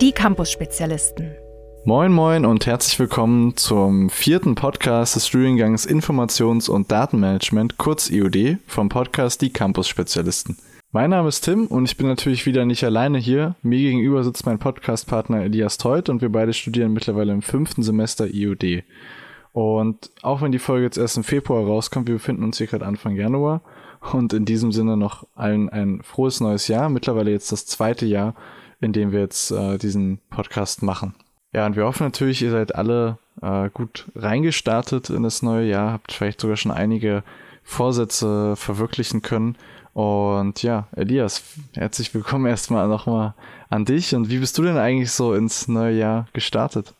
Die Campus-Spezialisten. Moin Moin und herzlich willkommen zum vierten Podcast des Studiengangs Informations- und Datenmanagement, kurz IOD, vom Podcast Die Campus-Spezialisten. Mein Name ist Tim und ich bin natürlich wieder nicht alleine hier. Mir gegenüber sitzt mein Podcastpartner Elias Teut und wir beide studieren mittlerweile im fünften Semester IOD. Und auch wenn die Folge jetzt erst im Februar rauskommt, wir befinden uns hier gerade Anfang Januar und in diesem Sinne noch allen ein frohes neues Jahr. Mittlerweile jetzt das zweite Jahr, in dem wir jetzt äh, diesen Podcast machen. Ja, und wir hoffen natürlich, ihr seid alle äh, gut reingestartet in das neue Jahr, habt vielleicht sogar schon einige Vorsätze verwirklichen können. Und ja, Elias, herzlich willkommen erstmal nochmal an dich. Und wie bist du denn eigentlich so ins neue Jahr gestartet?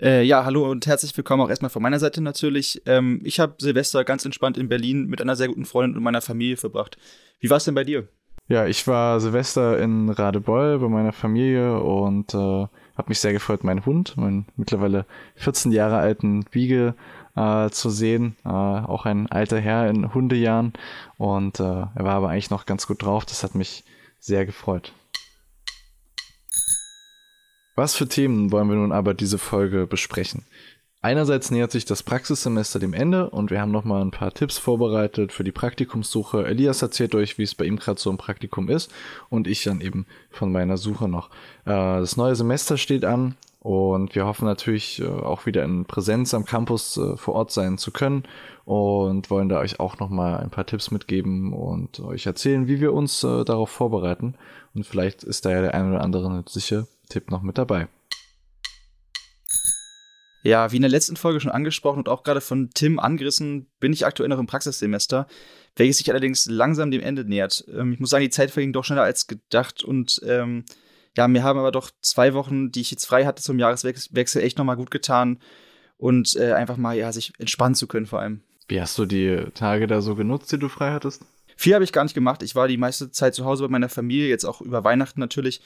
Äh, ja, hallo und herzlich willkommen auch erstmal von meiner Seite natürlich. Ähm, ich habe Silvester ganz entspannt in Berlin mit einer sehr guten Freundin und meiner Familie verbracht. Wie war es denn bei dir? Ja, ich war Silvester in Radebeul bei meiner Familie und äh, hat mich sehr gefreut, meinen Hund, meinen mittlerweile 14 Jahre alten Wiege äh, zu sehen. Äh, auch ein alter Herr in Hundejahren. Und äh, er war aber eigentlich noch ganz gut drauf. Das hat mich sehr gefreut. Was für Themen wollen wir nun aber diese Folge besprechen? Einerseits nähert sich das Praxissemester dem Ende und wir haben nochmal ein paar Tipps vorbereitet für die Praktikumssuche. Elias erzählt euch, wie es bei ihm gerade so im Praktikum ist und ich dann eben von meiner Suche noch. Äh, das neue Semester steht an und wir hoffen natürlich äh, auch wieder in Präsenz am Campus äh, vor Ort sein zu können und wollen da euch auch nochmal ein paar Tipps mitgeben und euch erzählen, wie wir uns darauf vorbereiten. Und vielleicht ist da ja der ein oder andere nützliche Tipp noch mit dabei. Ja, wie in der letzten Folge schon angesprochen und auch gerade von Tim angerissen, bin ich aktuell noch im Praxissemester, welches sich allerdings langsam dem Ende nähert. Ähm, ich muss sagen, die Zeit verging doch schneller als gedacht und ähm, ja, mir haben aber doch zwei Wochen, die ich jetzt frei hatte zum Jahreswechsel, echt nochmal gut getan und äh, einfach mal, ja, sich entspannen zu können vor allem. Wie hast du die Tage da so genutzt, die du frei hattest? Viel habe ich gar nicht gemacht. Ich war die meiste Zeit zu Hause bei meiner Familie, jetzt auch über Weihnachten natürlich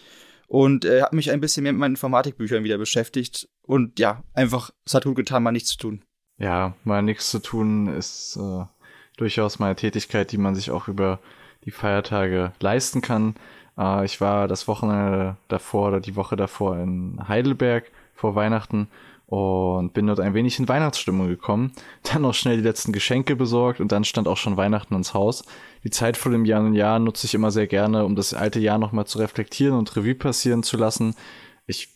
und äh, habe mich ein bisschen mehr mit meinen Informatikbüchern wieder beschäftigt. Und ja, einfach, es hat gut getan, mal nichts zu tun. Ja, mal nichts zu tun ist äh, durchaus mal eine Tätigkeit, die man sich auch über die Feiertage leisten kann. Äh, ich war das Wochenende davor oder die Woche davor in Heidelberg vor Weihnachten und bin dort ein wenig in Weihnachtsstimmung gekommen. Dann noch schnell die letzten Geschenke besorgt und dann stand auch schon Weihnachten ins Haus. Die Zeit vor dem Jahr und Jahr nutze ich immer sehr gerne, um das alte Jahr nochmal zu reflektieren und Revue passieren zu lassen. Ich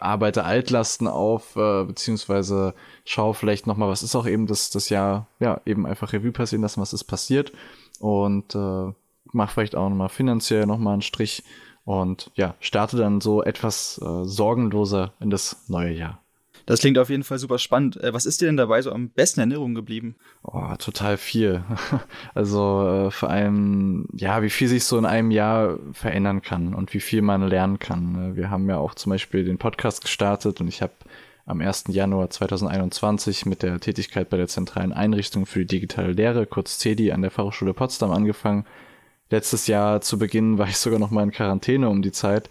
arbeite Altlasten auf, äh, beziehungsweise schaue vielleicht nochmal, was ist auch eben das, das Jahr, ja, eben einfach Revue passieren lassen, was ist passiert und äh, mache vielleicht auch nochmal finanziell nochmal einen Strich und ja, starte dann so etwas äh, sorgenloser in das neue Jahr. Das klingt auf jeden Fall super spannend. Äh, was ist dir denn dabei so am besten in Erinnerung geblieben? Oh, total viel. Also äh, vor allem, ja, wie viel sich so in einem Jahr verändern kann und wie viel man lernen kann. Äh, wir haben ja auch zum Beispiel den Podcast gestartet und ich habe am 1. Januar 2021 mit der Tätigkeit bei der Zentralen Einrichtung für die digitale Lehre, kurz CEDI, an der Fachhochschule Potsdam angefangen. Letztes Jahr zu Beginn war ich sogar noch mal in Quarantäne um die Zeit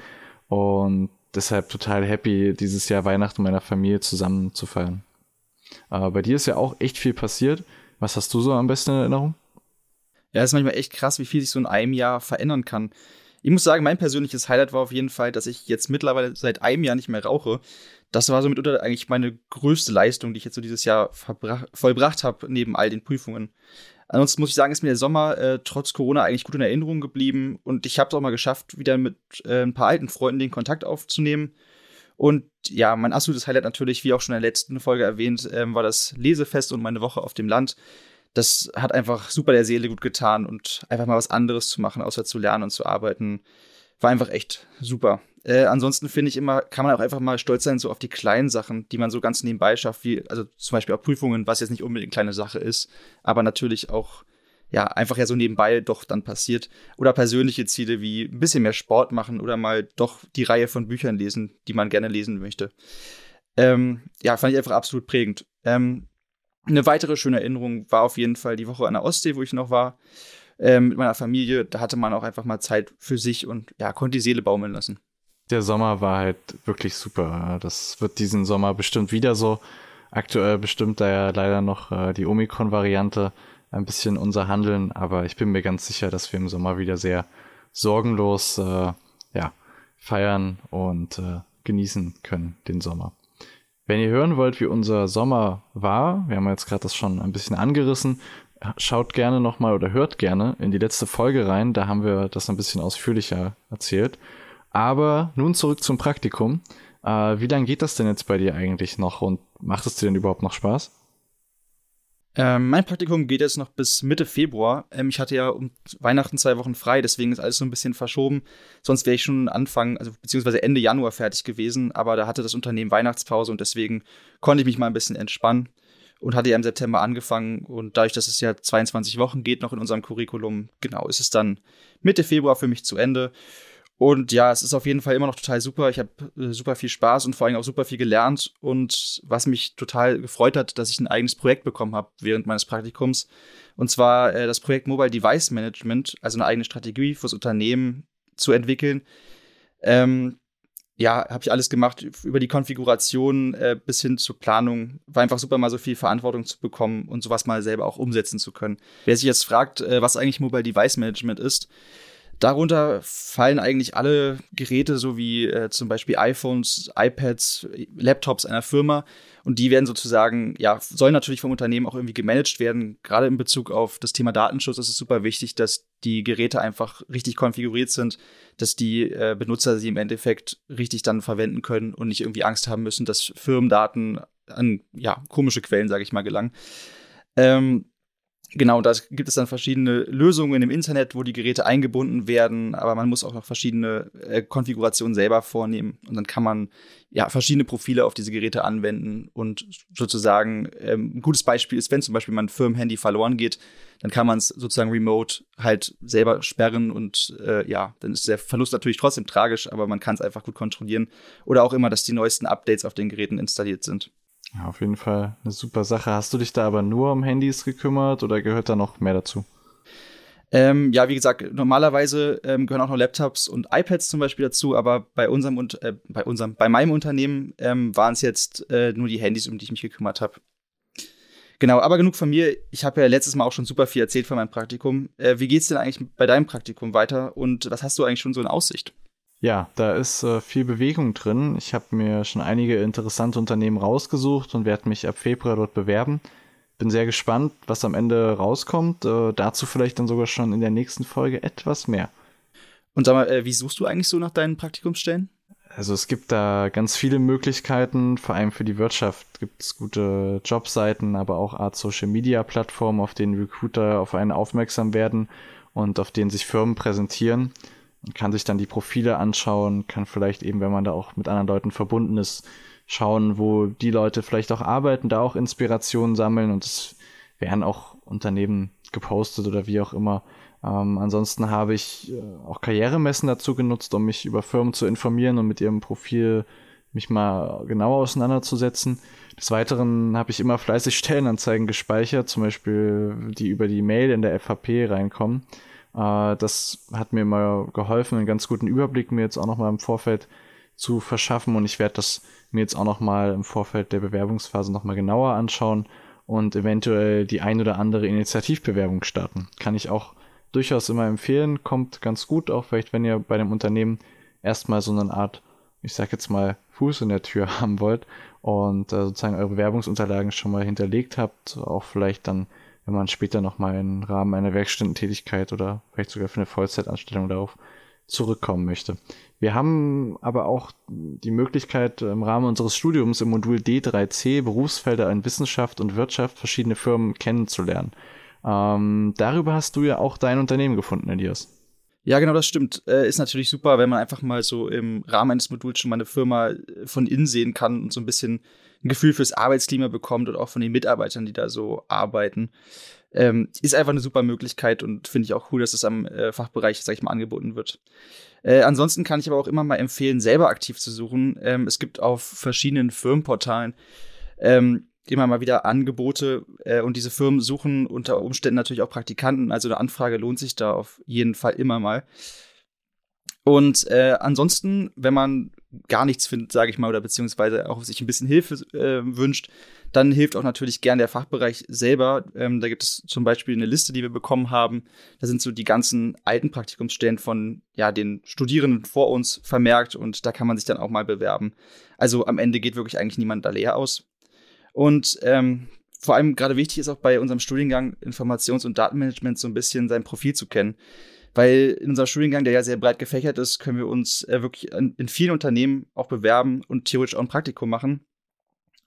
und deshalb total happy, dieses Jahr Weihnachten meiner Familie zusammen zu feiern. Aber bei dir ist ja auch echt viel passiert. Was hast du so am besten in Erinnerung? Ja, es ist manchmal echt krass, wie viel sich so in einem Jahr verändern kann. Ich muss sagen, mein persönliches Highlight war auf jeden Fall, dass ich jetzt mittlerweile seit einem Jahr nicht mehr rauche. Das war so mitunter eigentlich meine größte Leistung, die ich jetzt so dieses Jahr vollbracht habe, neben all den Prüfungen. Ansonsten muss ich sagen, ist mir der Sommer äh, trotz Corona eigentlich gut in Erinnerung geblieben und ich habe es auch mal geschafft, wieder mit äh, ein paar alten Freunden den Kontakt aufzunehmen. Und ja, mein absolutes Highlight natürlich, wie auch schon in der letzten Folge erwähnt, ähm, war das Lesefest und meine Woche auf dem Land. Das hat einfach super der Seele gut getan und einfach mal was anderes zu machen, außer zu lernen und zu arbeiten, war einfach echt super. Äh, ansonsten finde ich immer, kann man auch einfach mal stolz sein so auf die kleinen Sachen, die man so ganz nebenbei schafft, wie also zum Beispiel auch Prüfungen, was jetzt nicht unbedingt eine kleine Sache ist, aber natürlich auch ja einfach ja so nebenbei doch dann passiert oder persönliche Ziele wie ein bisschen mehr Sport machen oder mal doch die Reihe von Büchern lesen, die man gerne lesen möchte. Ähm, ja, fand ich einfach absolut prägend. Ähm, eine weitere schöne Erinnerung war auf jeden Fall die Woche an der Ostsee, wo ich noch war. äh, mit meiner Familie. Da hatte man auch einfach mal Zeit für sich und ja, konnte die Seele baumeln lassen. Der Sommer war halt wirklich super. Das wird diesen Sommer bestimmt wieder so. Aktuell bestimmt da ja leider noch äh, die Omikron-Variante ein bisschen unser Handeln, aber ich bin mir ganz sicher, dass wir im Sommer wieder sehr sorgenlos äh, ja, feiern und äh, genießen können, den Sommer. Wenn ihr hören wollt, wie unser Sommer war, wir haben jetzt gerade das schon ein bisschen angerissen, schaut gerne nochmal oder hört gerne in die letzte Folge rein, da haben wir das ein bisschen ausführlicher erzählt. Aber nun zurück zum Praktikum. Äh, wie lange geht das denn jetzt bei dir eigentlich noch und macht es dir denn überhaupt noch Spaß? Ähm, mein Praktikum geht jetzt noch bis Mitte Februar. Ähm, ich hatte ja um Weihnachten zwei Wochen frei, deswegen ist alles so ein bisschen verschoben. Sonst wäre ich schon Anfang, also beziehungsweise Ende Januar fertig gewesen, aber da hatte das Unternehmen Weihnachtspause und deswegen konnte ich mich mal ein bisschen entspannen und hatte ja im September angefangen und dadurch, dass es ja 22 Wochen geht noch in unserem Curriculum, genau, ist es dann Mitte Februar für mich zu Ende. Und ja, es ist auf jeden Fall immer noch total super. Ich habe äh, super viel Spaß und vor allem auch super viel gelernt. Und was mich total gefreut hat, dass ich ein eigenes Projekt bekommen habe während meines Praktikums. Und zwar äh, das Projekt Mobile Device Management, also eine eigene Strategie fürs Unternehmen zu entwickeln. Ähm, ja, habe ich alles gemacht, über die Konfiguration äh, bis hin zur Planung. War einfach super, mal so viel Verantwortung zu bekommen und sowas mal selber auch umsetzen zu können. Wer sich jetzt fragt, äh, was eigentlich Mobile Device Management ist, Darunter fallen eigentlich alle Geräte, so wie äh, zum Beispiel iPhones, iPads, Laptops einer Firma. Und die werden sozusagen, ja, sollen natürlich vom Unternehmen auch irgendwie gemanagt werden. Gerade in Bezug auf das Thema Datenschutz ist es super wichtig, dass die Geräte einfach richtig konfiguriert sind, dass die äh, Benutzer sie im Endeffekt richtig dann verwenden können und nicht irgendwie Angst haben müssen, dass Firmendaten an, ja, komische Quellen, sage ich mal, gelangen. Ähm, Genau, da gibt es dann verschiedene Lösungen im Internet, wo die Geräte eingebunden werden, aber man muss auch noch verschiedene äh, Konfigurationen selber vornehmen. Und dann kann man ja verschiedene Profile auf diese Geräte anwenden. Und sozusagen ähm, ein gutes Beispiel ist, wenn zum Beispiel mein Firmenhandy verloren geht, dann kann man es sozusagen remote halt selber sperren und äh, ja, dann ist der Verlust natürlich trotzdem tragisch, aber man kann es einfach gut kontrollieren. Oder auch immer, dass die neuesten Updates auf den Geräten installiert sind. Ja, auf jeden Fall eine super Sache. Hast du dich da aber nur um Handys gekümmert oder gehört da noch mehr dazu? Ähm, ja, wie gesagt, normalerweise ähm, gehören auch noch Laptops und iPads zum Beispiel dazu, aber bei unserem und äh, bei unserem, bei meinem Unternehmen ähm, waren es jetzt äh, nur die Handys, um die ich mich gekümmert habe. Genau, aber genug von mir. Ich habe ja letztes Mal auch schon super viel erzählt von meinem Praktikum. Äh, wie geht's denn eigentlich bei deinem Praktikum weiter und was hast du eigentlich schon so in Aussicht? Ja, da ist äh, viel Bewegung drin. Ich habe mir schon einige interessante Unternehmen rausgesucht und werde mich ab Februar dort bewerben. Bin sehr gespannt, was am Ende rauskommt. Äh, dazu vielleicht dann sogar schon in der nächsten Folge etwas mehr. Und sag mal, äh, wie suchst du eigentlich so nach deinen Praktikumsstellen? Also es gibt da ganz viele Möglichkeiten, vor allem für die Wirtschaft gibt es gute Jobseiten, aber auch Art Social Media Plattformen, auf denen Recruiter auf einen aufmerksam werden und auf denen sich Firmen präsentieren. Man kann sich dann die Profile anschauen, kann vielleicht eben, wenn man da auch mit anderen Leuten verbunden ist, schauen, wo die Leute vielleicht auch arbeiten, da auch Inspirationen sammeln und es werden auch Unternehmen gepostet oder wie auch immer. Ähm, ansonsten habe ich äh, auch Karrieremessen dazu genutzt, um mich über Firmen zu informieren und mit ihrem Profil mich mal genauer auseinanderzusetzen. Des Weiteren habe ich immer fleißig Stellenanzeigen gespeichert, zum Beispiel die über die Mail in der FHP reinkommen. Äh, das hat mir mal geholfen, einen ganz guten Überblick mir jetzt auch nochmal im Vorfeld zu verschaffen und ich werde das mir jetzt auch nochmal im Vorfeld der Bewerbungsphase nochmal genauer anschauen und eventuell die ein oder andere Initiativbewerbung starten. Kann ich auch durchaus immer empfehlen, kommt ganz gut, auch vielleicht wenn ihr bei dem Unternehmen erstmal so eine Art, ich sag jetzt mal, Fuß in der Tür haben wollt und äh, sozusagen eure Bewerbungsunterlagen schon mal hinterlegt habt, auch vielleicht dann wenn man später nochmal im Rahmen einer Werkstudententätigkeit oder vielleicht sogar für eine Vollzeitanstellung darauf zurückkommen möchte. Wir haben aber auch die Möglichkeit, im Rahmen unseres Studiums im Modul D3C Berufsfelder in Wissenschaft und Wirtschaft verschiedene Firmen kennenzulernen. Ähm, darüber hast du ja auch dein Unternehmen gefunden, Elias. Ja, genau, das stimmt. Äh, ist natürlich super, wenn man einfach mal so im Rahmen eines Moduls schon mal eine Firma von innen sehen kann und so ein bisschen ein Gefühl fürs Arbeitsklima bekommt und auch von den Mitarbeitern, die da so arbeiten. Ähm, ist einfach eine super Möglichkeit und finde ich auch cool, dass es am äh, Fachbereich, sag ich mal, angeboten wird. Äh, ansonsten kann ich aber auch immer mal empfehlen, selber aktiv zu suchen. Ähm, es gibt auf verschiedenen Firmenportalen ähm, immer mal wieder Angebote äh, und diese Firmen suchen unter Umständen natürlich auch Praktikanten. Also eine Anfrage lohnt sich da auf jeden Fall immer mal. Und äh, ansonsten, wenn man gar nichts findet, sage ich mal, oder beziehungsweise auch sich ein bisschen Hilfe äh, wünscht, dann hilft auch natürlich gern der Fachbereich selber. Ähm, da gibt es zum Beispiel eine Liste, die wir bekommen haben. Da sind so die ganzen alten Praktikumsstellen von ja, den Studierenden vor uns vermerkt und da kann man sich dann auch mal bewerben. Also am Ende geht wirklich eigentlich niemand da leer aus. Und ähm, vor allem gerade wichtig ist auch bei unserem Studiengang Informations- und Datenmanagement so ein bisschen sein Profil zu kennen. Weil in unserem Studiengang, der ja sehr breit gefächert ist, können wir uns äh, wirklich in, in vielen Unternehmen auch bewerben und theoretisch auch ein Praktikum machen.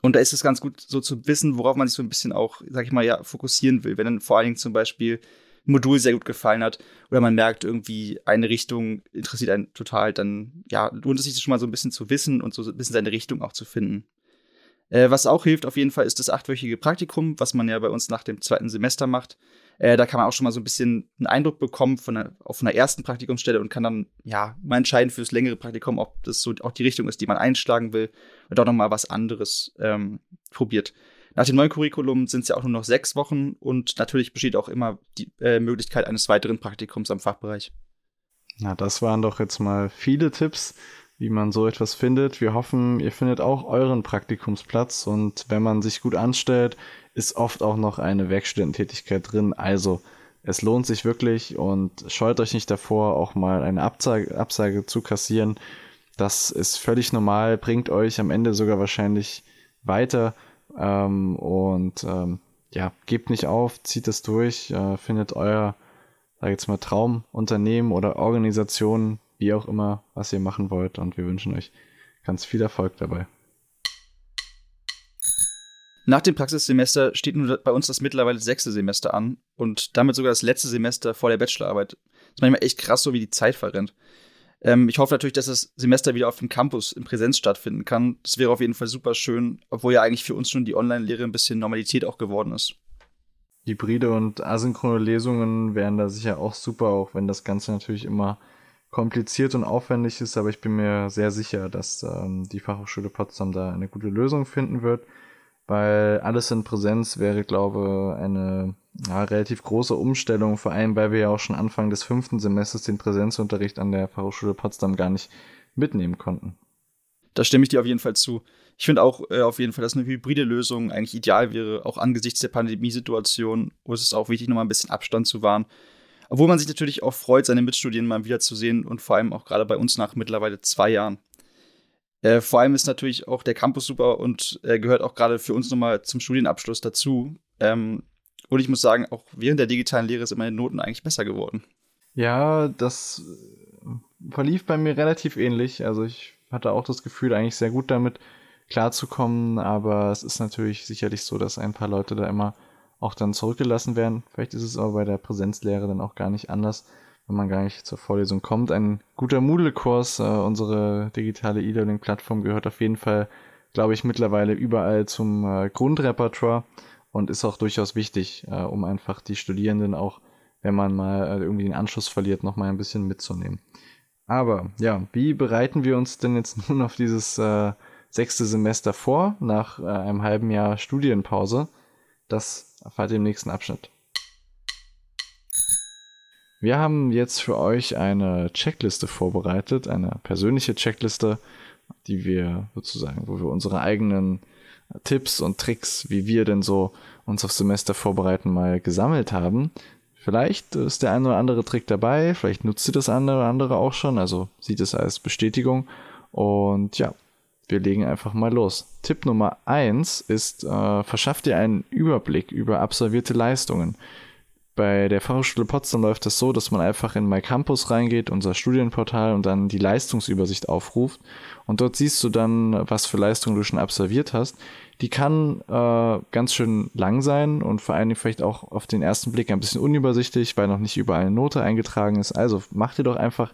Und da ist es ganz gut, so zu wissen, worauf man sich so ein bisschen auch, sag ich mal, ja, fokussieren will. Wenn dann vor allen Dingen zum Beispiel ein Modul sehr gut gefallen hat oder man merkt irgendwie eine Richtung interessiert einen total, dann ja, lohnt es sich schon mal so ein bisschen zu wissen und so ein bisschen seine Richtung auch zu finden. Äh, was auch hilft auf jeden Fall ist das achtwöchige Praktikum, was man ja bei uns nach dem zweiten Semester macht. Äh, da kann man auch schon mal so ein bisschen einen Eindruck bekommen von einer, auf einer ersten Praktikumsstelle und kann dann ja mal entscheiden für das längere Praktikum, ob das so auch die Richtung ist, die man einschlagen will und auch noch mal was anderes ähm, probiert. Nach dem neuen Curriculum sind es ja auch nur noch sechs Wochen und natürlich besteht auch immer die äh, Möglichkeit eines weiteren Praktikums am Fachbereich. Na, das waren doch jetzt mal viele Tipps wie man so etwas findet. Wir hoffen, ihr findet auch euren Praktikumsplatz und wenn man sich gut anstellt, ist oft auch noch eine Werkstudententätigkeit drin. Also es lohnt sich wirklich und scheut euch nicht davor, auch mal eine Absage, Absage zu kassieren. Das ist völlig normal, bringt euch am Ende sogar wahrscheinlich weiter ähm, und ähm, ja, gebt nicht auf, zieht es durch, äh, findet euer, sag jetzt mal, Traumunternehmen oder Organisation, wie auch immer, was ihr machen wollt. Und wir wünschen euch ganz viel Erfolg dabei. Nach dem Praxissemester steht nun bei uns das mittlerweile sechste Semester an und damit sogar das letzte Semester vor der Bachelorarbeit. Das ist manchmal echt krass, so wie die Zeit verrennt. Ähm, ich hoffe natürlich, dass das Semester wieder auf dem Campus in Präsenz stattfinden kann. Das wäre auf jeden Fall super schön, obwohl ja eigentlich für uns schon die Online-Lehre ein bisschen Normalität auch geworden ist. Hybride und asynchrone Lesungen wären da sicher auch super, auch wenn das Ganze natürlich immer kompliziert und aufwendig ist, aber ich bin mir sehr sicher, dass ähm, die Fachhochschule Potsdam da eine gute Lösung finden wird, weil alles in Präsenz wäre, glaube eine ja, relativ große Umstellung, vor allem weil wir ja auch schon Anfang des fünften Semesters den Präsenzunterricht an der Fachhochschule Potsdam gar nicht mitnehmen konnten. Da stimme ich dir auf jeden Fall zu. Ich finde auch äh, auf jeden Fall, dass eine hybride Lösung eigentlich ideal wäre, auch angesichts der Pandemiesituation, wo es ist auch wichtig, nochmal ein bisschen Abstand zu wahren obwohl man sich natürlich auch freut, seine Mitstudien mal wiederzusehen und vor allem auch gerade bei uns nach mittlerweile zwei Jahren. Äh, vor allem ist natürlich auch der Campus super und äh, gehört auch gerade für uns nochmal zum Studienabschluss dazu. Ähm, und ich muss sagen, auch während der digitalen Lehre sind meine Noten eigentlich besser geworden. Ja, das äh, verlief bei mir relativ ähnlich. Also ich hatte auch das Gefühl, eigentlich sehr gut damit klarzukommen, aber es ist natürlich sicherlich so, dass ein paar Leute da immer auch dann zurückgelassen werden. Vielleicht ist es aber bei der Präsenzlehre dann auch gar nicht anders, wenn man gar nicht zur Vorlesung kommt. Ein guter Moodle-Kurs, äh, unsere digitale E-Learning-Plattform gehört auf jeden Fall, glaube ich, mittlerweile überall zum äh, Grundrepertoire und ist auch durchaus wichtig, äh, um einfach die Studierenden auch, wenn man mal äh, irgendwie den Anschluss verliert, noch mal ein bisschen mitzunehmen. Aber ja, wie bereiten wir uns denn jetzt nun auf dieses äh, sechste Semester vor, nach äh, einem halben Jahr Studienpause? Das erfahrt ihr im nächsten Abschnitt. Wir haben jetzt für euch eine Checkliste vorbereitet, eine persönliche Checkliste, die wir sozusagen, wo wir unsere eigenen Tipps und Tricks, wie wir denn so uns auf Semester vorbereiten, mal gesammelt haben. Vielleicht ist der eine oder andere Trick dabei, vielleicht nutzt ihr das eine oder andere auch schon, also sieht es als Bestätigung. Und ja, wir legen einfach mal los. Tipp Nummer eins ist, äh, verschafft dir einen Überblick über absolvierte Leistungen. Bei der Fachhochschule Potsdam läuft das so, dass man einfach in MyCampus reingeht, unser Studienportal, und dann die Leistungsübersicht aufruft. Und dort siehst du dann, was für Leistungen du schon absolviert hast. Die kann äh, ganz schön lang sein und vor allem vielleicht auch auf den ersten Blick ein bisschen unübersichtlich, weil noch nicht überall eine Note eingetragen ist. Also mach dir doch einfach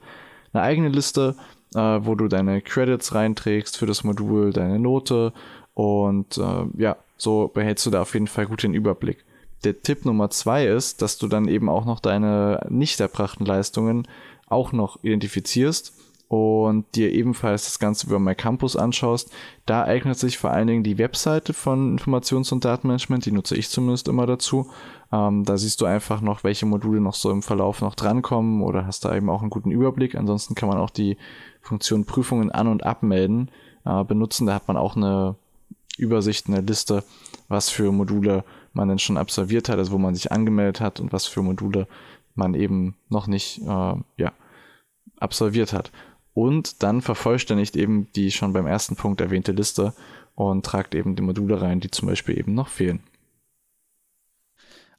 eine eigene Liste äh, wo du deine Credits reinträgst für das Modul, deine Note und äh, ja, so behältst du da auf jeden Fall gut den Überblick. Der Tipp Nummer zwei ist, dass du dann eben auch noch deine nicht erbrachten Leistungen auch noch identifizierst und dir ebenfalls das Ganze über MyCampus anschaust, da eignet sich vor allen Dingen die Webseite von Informations- und Datenmanagement, die nutze ich zumindest immer dazu. Ähm, da siehst du einfach noch, welche Module noch so im Verlauf noch drankommen oder hast da eben auch einen guten Überblick. Ansonsten kann man auch die Funktion Prüfungen an- und abmelden äh, benutzen. Da hat man auch eine Übersicht, eine Liste, was für Module man denn schon absolviert hat, also wo man sich angemeldet hat und was für Module man eben noch nicht äh, ja, absolviert hat und dann vervollständigt eben die schon beim ersten Punkt erwähnte Liste und tragt eben die Module rein, die zum Beispiel eben noch fehlen.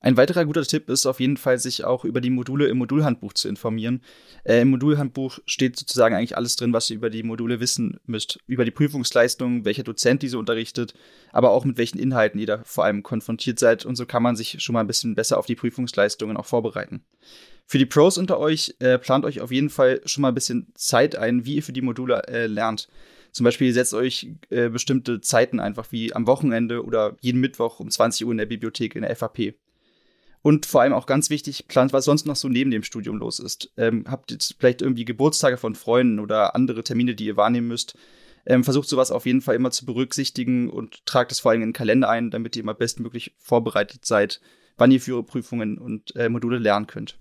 Ein weiterer guter Tipp ist auf jeden Fall, sich auch über die Module im Modulhandbuch zu informieren. Äh, Im Modulhandbuch steht sozusagen eigentlich alles drin, was ihr über die Module wissen müsst. Über die Prüfungsleistung, welcher Dozent diese unterrichtet, aber auch mit welchen Inhalten ihr da vor allem konfrontiert seid. Und so kann man sich schon mal ein bisschen besser auf die Prüfungsleistungen auch vorbereiten. Für die Pros unter euch, äh, plant euch auf jeden Fall schon mal ein bisschen Zeit ein, wie ihr für die Module äh, lernt. Zum Beispiel setzt euch äh, bestimmte Zeiten einfach wie am Wochenende oder jeden Mittwoch um 20 Uhr in der Bibliothek in der FAP. Und vor allem auch ganz wichtig, plant, was sonst noch so neben dem Studium los ist. Ähm, habt jetzt vielleicht irgendwie Geburtstage von Freunden oder andere Termine, die ihr wahrnehmen müsst. Ähm, versucht sowas auf jeden Fall immer zu berücksichtigen und tragt es vor allem in den Kalender ein, damit ihr immer bestmöglich vorbereitet seid, wann ihr für eure Prüfungen und äh, Module lernen könnt.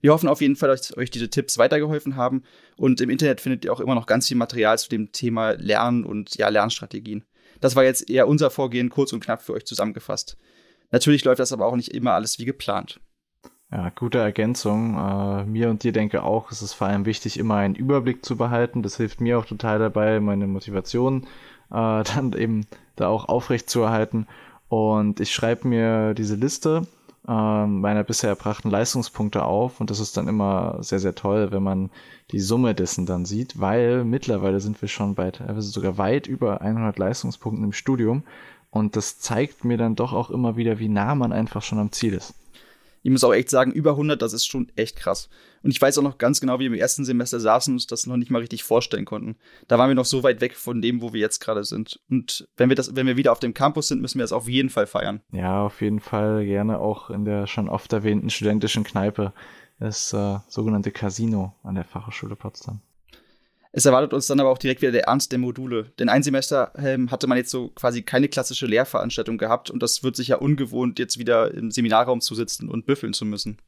Wir hoffen auf jeden Fall, dass euch diese Tipps weitergeholfen haben. Und im Internet findet ihr auch immer noch ganz viel Material zu dem Thema Lernen und ja, Lernstrategien. Das war jetzt eher unser Vorgehen, kurz und knapp für euch zusammengefasst. Natürlich läuft das aber auch nicht immer alles wie geplant. Ja, gute Ergänzung. Äh, mir und dir denke auch, es ist vor allem wichtig, immer einen Überblick zu behalten. Das hilft mir auch total dabei, meine Motivation äh, dann eben da auch aufrecht zu erhalten. Und ich schreibe mir diese Liste ähm, meiner bisher erbrachten Leistungspunkte auf und das ist dann immer sehr, sehr toll, wenn man die Summe dessen dann sieht, weil mittlerweile sind wir schon bei teilweise sogar weit über 100 Leistungspunkten im Studium und das zeigt mir dann doch auch immer wieder, wie nah man einfach schon am Ziel ist ich muss auch echt sagen, über 100, das ist schon echt krass. Und ich weiß auch noch ganz genau, wie wir im ersten Semester saßen und uns das noch nicht mal richtig vorstellen konnten. Da waren wir noch so weit weg von dem, wo wir jetzt gerade sind. Und wenn wir das, wenn wir wieder auf dem Campus sind, müssen wir das auf jeden Fall feiern. Ja, auf jeden Fall gerne auch in der schon oft erwähnten studentischen Kneipe, das äh, sogenannte Casino an der Fachhochschule Potsdam. Es erwartet uns dann aber auch direkt wieder der Ernst der Module. Denn ein Semester ähm, hatte man jetzt so quasi keine klassische Lehrveranstaltung gehabt und das wird sich ja ungewohnt, jetzt wieder im Seminarraum zu sitzen und büffeln zu müssen.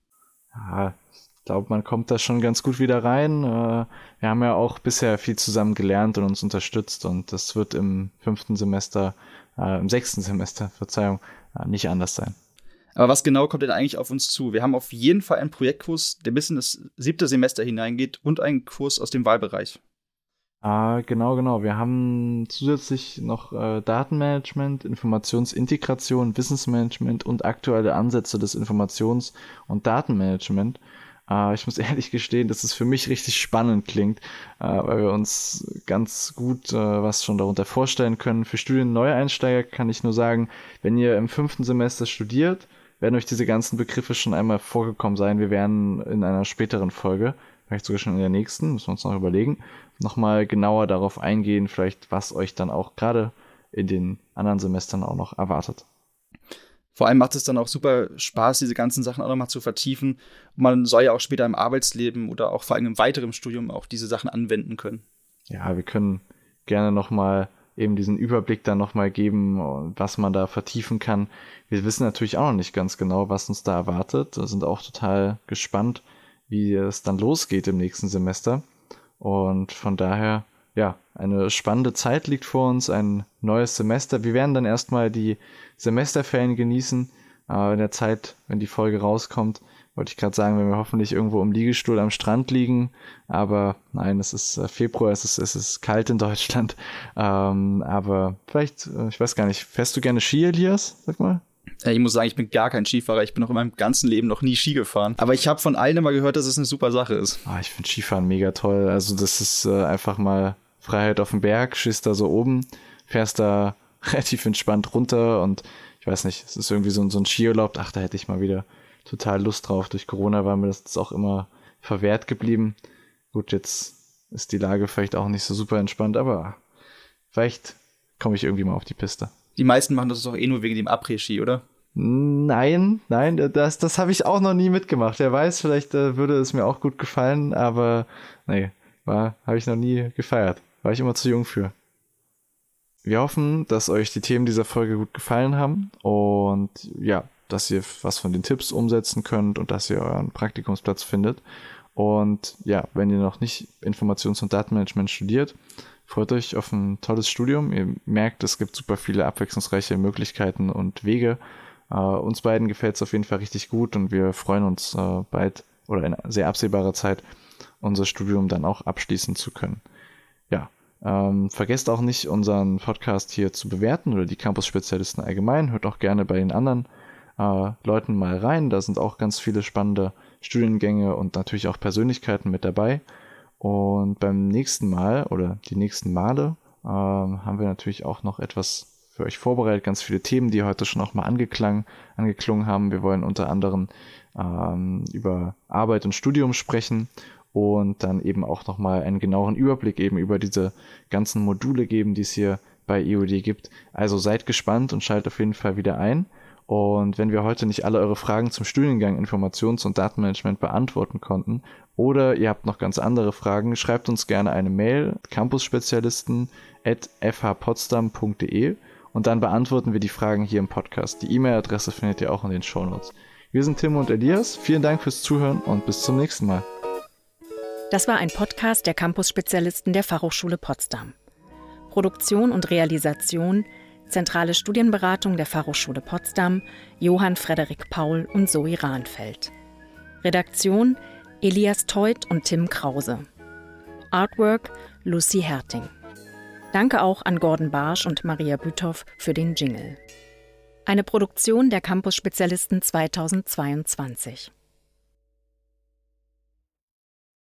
Ja, ich glaube, man kommt da schon ganz gut wieder rein. Äh, wir haben ja auch bisher viel zusammen gelernt und uns unterstützt und das wird im fünften Semester, äh, im sechsten Semester, Verzeihung, äh, nicht anders sein. Aber was genau kommt denn eigentlich auf uns zu? Wir haben auf jeden Fall einen Projektkurs, der bis in das siebte Semester hineingeht und einen Kurs aus dem Wahlbereich. Ah, genau, genau. Wir haben zusätzlich noch äh, Datenmanagement, Informationsintegration, Wissensmanagement und aktuelle Ansätze des Informations- und Datenmanagement. Äh, ich muss ehrlich gestehen, dass es für mich richtig spannend klingt, äh, weil wir uns ganz gut äh, was schon darunter vorstellen können. Für Studien-Neueinsteiger kann ich nur sagen, wenn ihr im fünften Semester studiert, werden euch diese ganzen Begriffe schon einmal vorgekommen sein. Wir werden in einer späteren Folge vielleicht sogar schon in der nächsten, müssen wir uns noch überlegen, nochmal genauer darauf eingehen, vielleicht was euch dann auch gerade in den anderen Semestern auch noch erwartet. Vor allem macht es dann auch super Spaß, diese ganzen Sachen auch nochmal zu vertiefen. man soll ja auch später im Arbeitsleben oder auch vor allem im weiteren Studium auch diese Sachen anwenden können. Ja, wir können gerne nochmal eben diesen Überblick dann nochmal geben, was man da vertiefen kann. Wir wissen natürlich auch noch nicht ganz genau, was uns da erwartet. Wir sind auch total gespannt, wie es dann losgeht im nächsten Semester. Und von daher, ja, eine spannende Zeit liegt vor uns, ein neues Semester. Wir werden dann erstmal die Semesterferien genießen. Äh, in der Zeit, wenn die Folge rauskommt, wollte ich gerade sagen, wenn wir hoffentlich irgendwo im Liegestuhl am Strand liegen. Aber nein, es ist äh, Februar, es ist, es ist kalt in Deutschland. Ähm, aber vielleicht, äh, ich weiß gar nicht, fährst du gerne Ski, Elias? Sag mal. Ich muss sagen, ich bin gar kein Skifahrer. Ich bin auch in meinem ganzen Leben noch nie Ski gefahren. Aber ich habe von allen immer gehört, dass es eine super Sache ist. Ah, ich finde Skifahren mega toll. Also das ist äh, einfach mal Freiheit auf dem Berg, schießt da so oben, fährst da relativ entspannt runter und ich weiß nicht, es ist irgendwie so, so ein Skiurlaub. Ach, da hätte ich mal wieder total Lust drauf. Durch Corona war mir das auch immer verwehrt geblieben. Gut, jetzt ist die Lage vielleicht auch nicht so super entspannt, aber vielleicht komme ich irgendwie mal auf die Piste. Die meisten machen das doch eh nur wegen dem Après-Ski, oder? Nein, nein, das, das habe ich auch noch nie mitgemacht. Wer weiß, vielleicht äh, würde es mir auch gut gefallen, aber nee, war, habe ich noch nie gefeiert. War ich immer zu jung für. Wir hoffen, dass euch die Themen dieser Folge gut gefallen haben und ja, dass ihr was von den Tipps umsetzen könnt und dass ihr euren Praktikumsplatz findet. Und ja, wenn ihr noch nicht Informations- und Datenmanagement studiert, freut euch auf ein tolles Studium. Ihr merkt, es gibt super viele abwechslungsreiche Möglichkeiten und Wege. Uh, uns beiden gefällt es auf jeden Fall richtig gut und wir freuen uns uh, bald oder in sehr absehbarer Zeit unser Studium dann auch abschließen zu können. Ja, ähm, vergesst auch nicht, unseren Podcast hier zu bewerten oder die Campus-Spezialisten allgemein. Hört auch gerne bei den anderen äh, Leuten mal rein. Da sind auch ganz viele spannende Studiengänge und natürlich auch Persönlichkeiten mit dabei. Und beim nächsten Mal oder die nächsten Male äh, haben wir natürlich auch noch etwas für euch vorbereitet, ganz viele Themen, die heute schon auch mal angeklang, angeklungen haben. Wir wollen unter anderem ähm, über Arbeit und Studium sprechen und dann eben auch nochmal einen genaueren Überblick eben über diese ganzen Module geben, die es hier bei EOD gibt. Also seid gespannt und schaltet auf jeden Fall wieder ein. Und wenn wir heute nicht alle eure Fragen zum Studiengang Informations- und Datenmanagement beantworten konnten oder ihr habt noch ganz andere Fragen, schreibt uns gerne eine Mail campusspezialisten at fhpotsdam.de und dann beantworten wir die Fragen hier im Podcast. Die E-Mail-Adresse findet ihr auch in den Shownotes. Wir sind Tim und Elias. Vielen Dank fürs Zuhören und bis zum nächsten Mal. Das war ein Podcast der Campus-Spezialisten der Fachhochschule Potsdam. Produktion und Realisation Zentrale Studienberatung der Fachhochschule Potsdam, Johann Frederik Paul und Zoe Rahnfeld. Redaktion Elias Teut und Tim Krause. Artwork Lucy Herting. Danke auch an Gordon Barsch und Maria Büthoff für den Jingle. Eine Produktion der Campus Spezialisten 2022.